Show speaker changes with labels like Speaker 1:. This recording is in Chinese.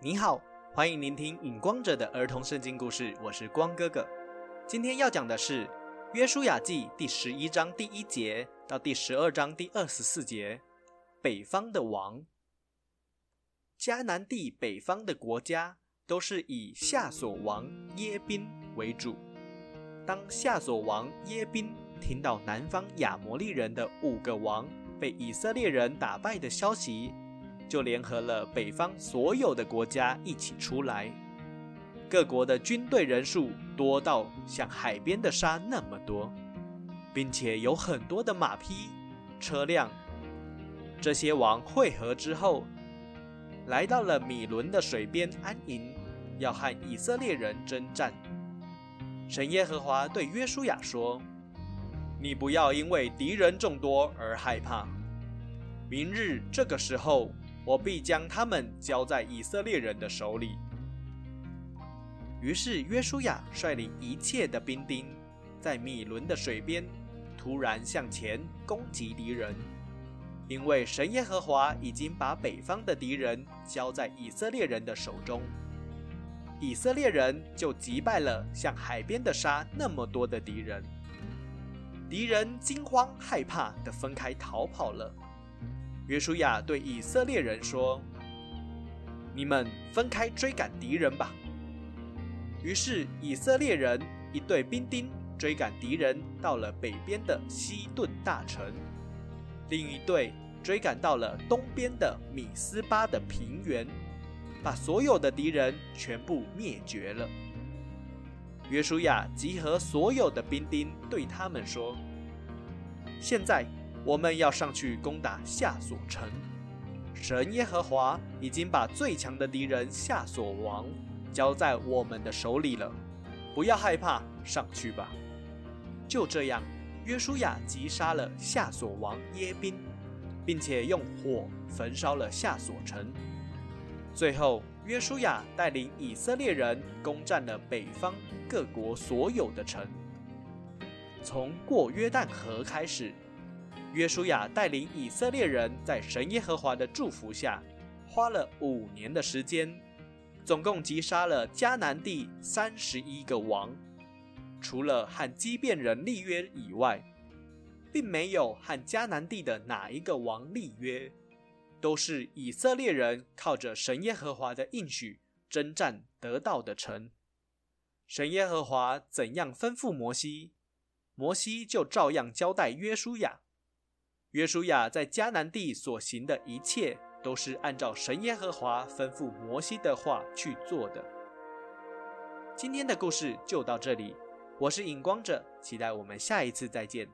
Speaker 1: 你好，欢迎聆听影光者的儿童圣经故事，我是光哥哥。今天要讲的是《约书亚记》第十一章第一节到第十二章第二十四节。北方的王，迦南地北方的国家都是以夏所王耶宾为主。当夏所王耶宾听到南方亚摩利人的五个王被以色列人打败的消息，就联合了北方所有的国家一起出来，各国的军队人数多到像海边的沙那么多，并且有很多的马匹、车辆。这些王会合之后，来到了米伦的水边安营，要和以色列人征战。神耶和华对约书亚说：“你不要因为敌人众多而害怕，明日这个时候。”我必将他们交在以色列人的手里。于是约书亚率领一切的兵丁，在米伦的水边突然向前攻击敌人，因为神耶和华已经把北方的敌人交在以色列人的手中。以色列人就击败了像海边的沙那么多的敌人，敌人惊慌害怕的分开逃跑了。约书亚对以色列人说：“你们分开追赶敌人吧。”于是以色列人一队兵丁追赶敌人，到了北边的西顿大城；另一队追赶到了东边的米斯巴的平原，把所有的敌人全部灭绝了。约书亚集合所有的兵丁，对他们说：“现在。”我们要上去攻打夏所城。神耶和华已经把最强的敌人夏所王交在我们的手里了，不要害怕，上去吧。就这样，约书亚击杀了夏所王耶宾，并且用火焚烧了夏所城。最后，约书亚带领以色列人攻占了北方各国所有的城，从过约旦河开始。约书亚带领以色列人在神耶和华的祝福下，花了五年的时间，总共击杀了迦南地三十一个王。除了和基变人立约以外，并没有和迦南地的哪一个王立约，都是以色列人靠着神耶和华的应许征战得到的城。神耶和华怎样吩咐摩西，摩西就照样交代约书亚。约书亚在迦南地所行的一切，都是按照神耶和华吩咐摩西的话去做的。今天的故事就到这里，我是影光者，期待我们下一次再见。